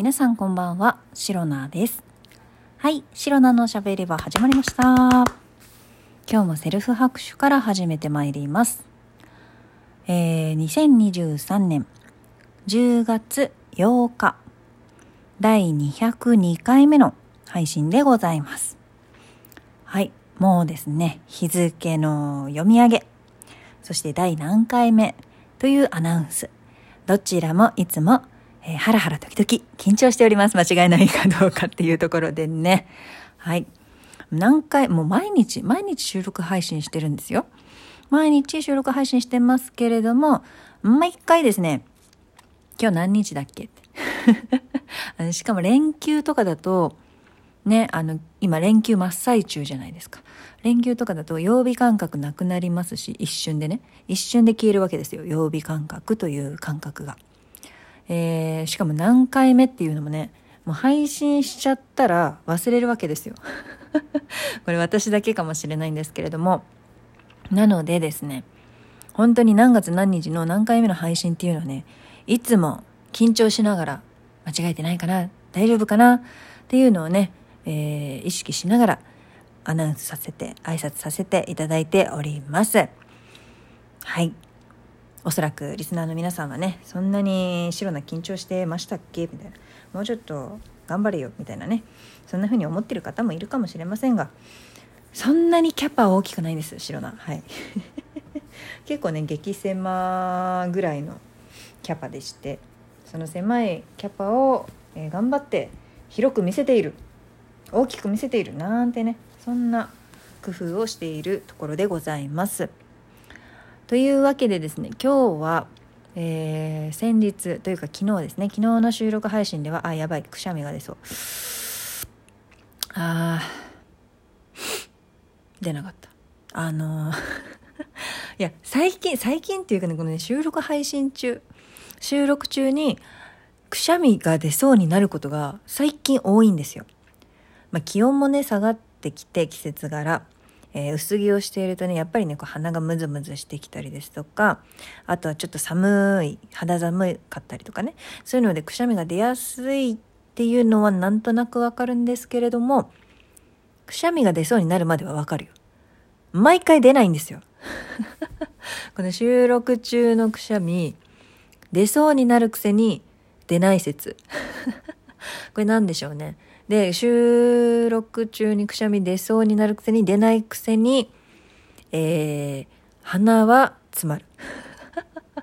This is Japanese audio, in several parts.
皆さんこんばんは、シロナです。はい、シロナのしゃべり場始まりました。今日もセルフ拍手から始めてまいります。えー、2023年10月8日、第202回目の配信でございます。はい、もうですね、日付の読み上げ、そして第何回目というアナウンス、どちらもいつもえー、ハラハラ時々緊張しております。間違いないかどうかっていうところでね。はい。何回、もう毎日、毎日収録配信してるんですよ。毎日収録配信してますけれども、毎回ですね、今日何日だっけ？って。しかも連休とかだと、ね、あの、今連休真っ最中じゃないですか。連休とかだと曜日感覚なくなりますし、一瞬でね、一瞬で消えるわけですよ。曜日感覚という感覚が。えー、しかも何回目っていうのもね、もう配信しちゃったら忘れるわけですよ。これ私だけかもしれないんですけれども。なのでですね、本当に何月何日の何回目の配信っていうのはね、いつも緊張しながら、間違えてないかな大丈夫かなっていうのをね、えー、意識しながらアナウンスさせて、挨拶させていただいております。はい。おそらくリスナーの皆さんはねそんなに白な緊張してましたっけ？みたいな。もうちょっと頑張れよみたいなね。そんな風に思ってる方もいるかもしれませんが。そんなにキャパは大きくないんです白なはい。結構ね激狭ぐらいのキャパでして。その狭いキャパを、えー、頑張って広く見せている。大きく見せているなんてねそんな工夫をしているところでございます。というわけでですね今日は、えー、先日というか昨日ですね昨日の収録配信ではあやばいくしゃみが出そう。あ出なかった。あのー いや最近最近っていうかねこのね収録配信中収録中にくしゃみが出そうになることが最近多いんですよ、まあ、気温もね下がってきて季節柄。えー、薄着をしているとねやっぱりねこう鼻がムズムズしてきたりですとかあとはちょっと寒い肌寒かったりとかねそういうのでくしゃみが出やすいっていうのはなんとなくわかるんですけれどもくしゃみが出そうになるまではわかるよ。毎回出ないんですよ。この収録中のくしゃみ出そうになるくせに出ない説。これ何でしょうね。で、収録中にくしゃみ出そうになるくせに出ないくせに、えー、鼻は詰まる。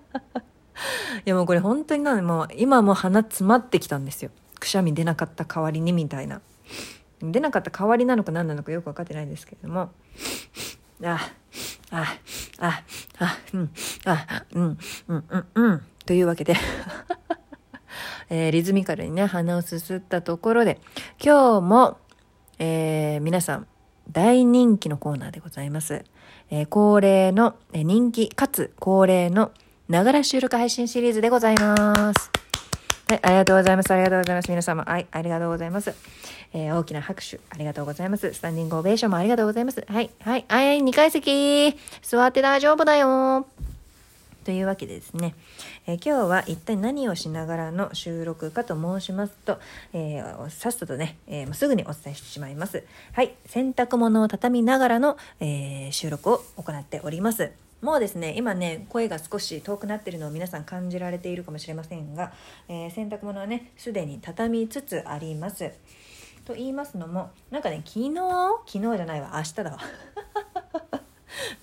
いやもうこれ本当になもう今も鼻詰まってきたんですよ。くしゃみ出なかった代わりにみたいな。出なかった代わりなのか何なのかよく分かってないんですけれども。あ、あ、あ、あ、うん、あ、うん、うん、うん、うん。というわけでえー、リズミカルにね、鼻をすすったところで、今日も、えー、皆さん、大人気のコーナーでございます。えー、恒例の、え人気かつ恒例の、ながら収録配信シリーズでございます。はい、ありがとうございます。ありがとうございます。皆様、はい、ありがとうございます。えー、大きな拍手、ありがとうございます。スタンディングオベーションもありがとうございます。はい、はい、はい、2階席、座って大丈夫だよ。というわけでですね、えー、今日は一体何をしながらの収録かと申しますと、えー、さっさとね、えー、すぐにお伝えしてしまいます。はい、洗濯物を畳みながらの、え収録を行っております。もうですね、今ね、声が少し遠くなっているのを皆さん感じられているかもしれませんが、え洗濯物はね、すでに畳みつつあります。と言いますのも、なんかね、昨日？昨日じゃないわ、明日だわ。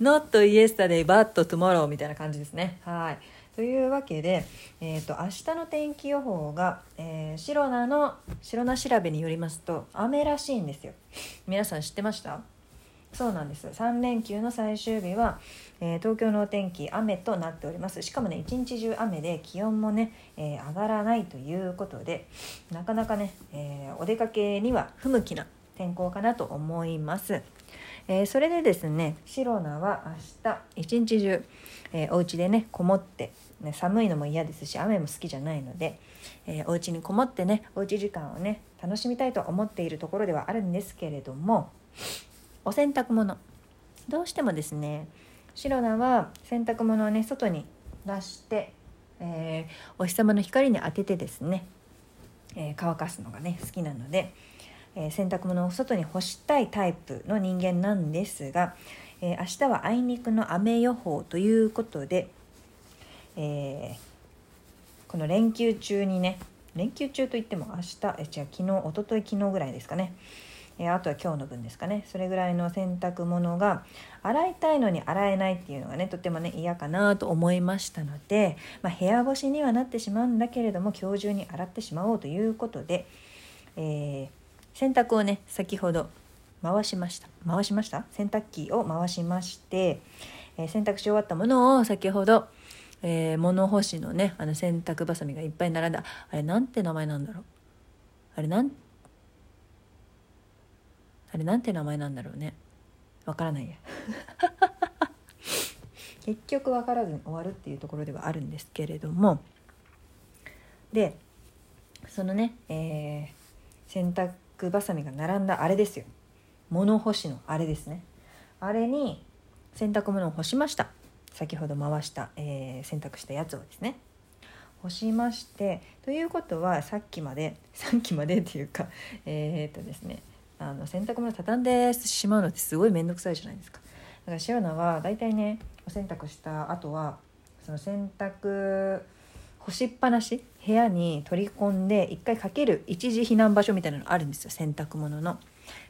Not yesterday but tomorrow みたいな感じですね。はい。というわけで、えーと、明日の天気予報が、えー、シロナの白ナ調べによりますと雨らしいんですよ。皆さん知ってました？そうなんです3連休の最終日は、えー、東京のお天気雨となっておりますしかもね一日中雨で気温もね、えー、上がらないということでなかなかね、えー、お出かけには不向きな天候かなと思います。えー、それでですねシロナは明日一日中、えー、お家でねこもって、ね、寒いのも嫌ですし雨も好きじゃないので、えー、お家にこもってねおうち時間をね楽しみたいと思っているところではあるんですけれどもお洗濯物。どうしてもですねシロナは洗濯物をね外に出して、えー、お日様の光に当ててですねえー、乾かすのがね好きなので、えー、洗濯物を外に干したいタイプの人間なんですが、えー、明日はあいにくの雨予報ということで、えこの連休中にね連休中といっても明日え違う昨日一昨日昨日ぐらいですかね。えあとは今日の分ですかね。それぐらいの洗濯物が洗いたいのに洗えないっていうのがねとてもね嫌かなと思いましたので、まあ、部屋干しにはなってしまうんだけれども今日中に洗ってしまおうということで、えー、洗濯をね先ほど回しました。回しました？洗濯機を回しまして、えー、洗濯し終わったものを先ほど、えー、物干しのねあの洗濯ばさみがいっぱい並んだ。あれなんて名前なんだろう？あれなんあれなんて名前なんだろうね？わからないや。結局分からずに終わるっていうところではあるんですけれども。でそのね、えー、洗濯ばさみが並んだあれですよ。物干しのあれですね。あれに洗濯物を干しました。先ほど回した、えー、洗濯したやつをですね。干しましてということはさっきまで さっきまでっていうか えー、っとですねあの洗濯物畳んでしまうのってすごい面倒くさいじゃないですか。だからシオナは大体ねお洗濯した後はその洗濯干しっぱなし部屋に取り込んで一回かける一時避難場所みたいなのあるんですよ洗濯物の。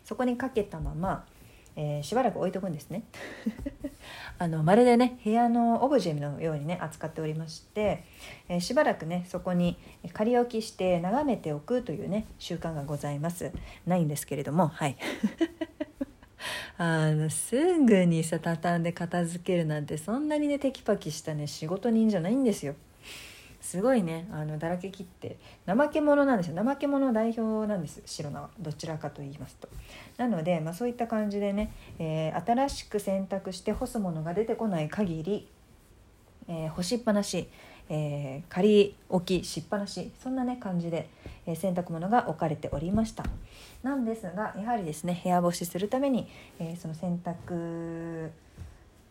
そこにかけたままえー、しばらく置いとくんですね。あのまるでね部屋のオブジェのようにね扱っておりまして、えー、しばらくねそこに仮置きして眺めておくというね習慣がございます。ないんですけれどもはい。あのすぐにさ畳んで片付けるなんてそんなにねテキパキしたね仕事人じゃないんですよ。すごいねあのだらけ切って怠け者なんですよ。怠け者代表なんです白菜は。どちらかと言いますと。なので、まあ、そういった感じでね、えー、新しく洗濯して干すものが出てこない限り、えー、干しっぱなし、えー、仮置きしっぱなしそんなね感じで、え洗濯物が置かれておりました。なんですがやはりですね部屋干しするために、えその洗濯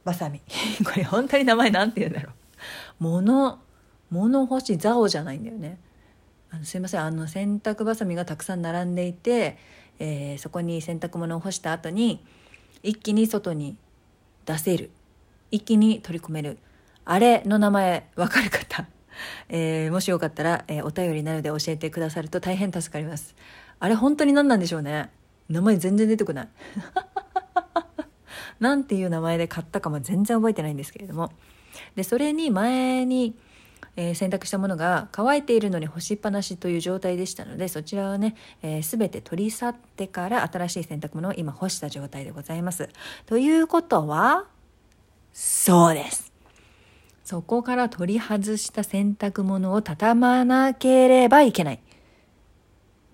ばさみこれ本当に名前なんて言うんだろう。物物干し竿じゃないんだよね。あのすいません。あの洗濯ばさみがたくさん並んでいて、えー、そこに洗濯物を干した後に一気に外に出せる。一気に取り込める。あれの名前わかる方、えー、もしよかったら、えー、お便りなので教えてくださると大変助かります。あれ本当に何なんでしょうね。名前全然出てこない。なんていう名前で買ったかも全然覚えてないんですけれども。でそれに前にえー、洗濯したものが乾いているのに干しっぱなしという状態でしたのでそちらをね、えー、全て取り去ってから新しい洗濯物を今干した状態でございます。ということはそうです。そこから取り外した洗濯物を畳まなければいけない。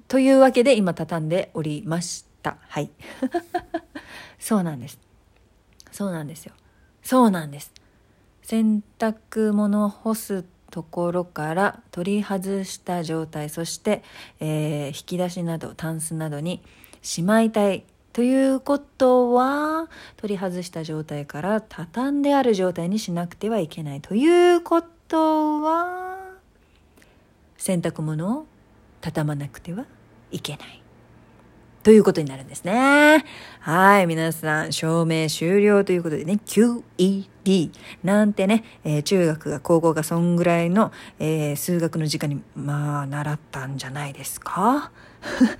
というわけで今畳んでおりました。はい。そうなんです。そうなんですよ。そうなんです。洗濯物干すところから取り外した状態そして、えー、引き出しなどタンスなどにしまいたいということは取り外した状態から畳んである状態にしなくてはいけないということは洗濯物を畳まなくてはいけない。ということになるんですね。はい、皆さん、証明終了ということでね、QE なんてね、えー、中学が高校がそんぐらいの、えー、数学の時間に、まあ、習ったんじゃないですか？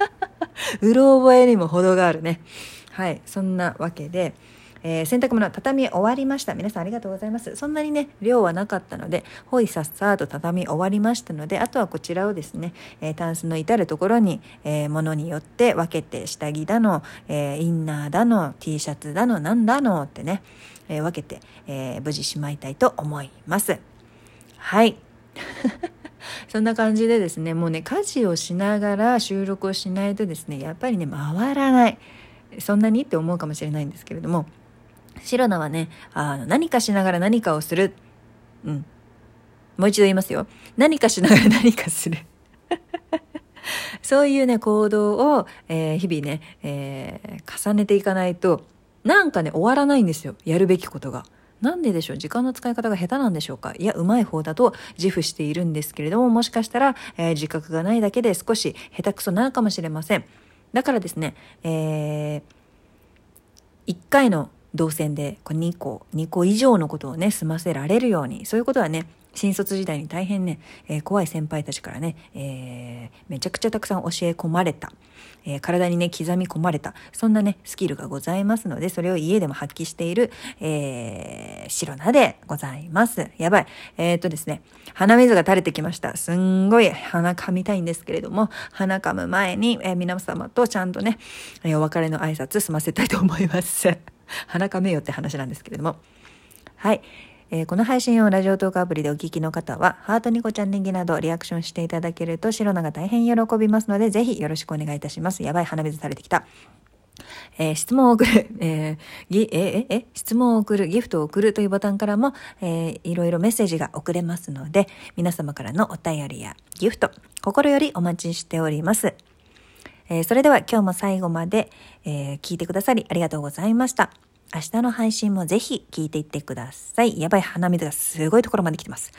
うろ覚えにも程があるね。はい、そんなわけで、えー、洗濯物畳み終わりました。皆さんありがとうございます。そんなにね、量はなかったので、ほいさっさと畳み終わりましたので、あとはこちらをですね、えー、タンスの至るところに、えー、物によって分けて、下着だの、えー、インナーだの、T シャツだの、なんだのってね、えー、分けて、えー、無事しまいたいと思います。はい。そんな感じでですね、もうね、家事をしながら収録をしないとですね、やっぱりね、回らない。そんなにって思うかもしれないんですけれども、白菜はね、あの、何かしながら何かをする。うん。もう一度言いますよ。何かしながら 何かする。そういうね、行動を、えー、日々ね、えー、重ねていかないと、なんかね、終わらないんですよ。やるべきことが。なんででしょう？時間の使い方が下手なんでしょうか？いや、うまい方だと自負しているんですけれども、もしかしたら、えー、自覚がないだけで少し下手くそなのかもしれません。だからですね、えー、1回の動線でこう2個、2個以上のことをね、済ませられるように、そういうことはね、新卒時代に大変ね、えー、怖い先輩たちからね、えー、めちゃくちゃたくさん教え込まれた、えー、体にね、刻み込まれた、そんなね、スキルがございますので、それを家でも発揮している、えー、白菜でございます。やばい。えー、っとですね、鼻水が垂れてきました。すんごい鼻噛みたいんですけれども、鼻噛む前に、えー、皆様とちゃんとね、えー、お別れの挨拶済ませたいと思います。鼻噛めよって話なんですけれども。はい。えー、この配信をラジオトークアプリでお聞きの方は、ハートニコちゃんネギなどリアクションしていただけると、白菜が大変喜びますので、ぜひよろしくお願いいたします。やばい、鼻水垂れてきた。えー、質問を送る、えー、ぎ、え、え、え、質問を送る、ギフトを送るというボタンからも、え、いろいろメッセージが送れますので、皆様からのお便りやギフト、心よりお待ちしております。え、それでは今日も最後まで、え、聞いてくださりありがとうございました。明日の配信もぜひ聞いていってください。やばい鼻水がすごいところまで来てます。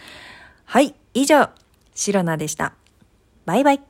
はい、以上、シロナでした。バイバイ。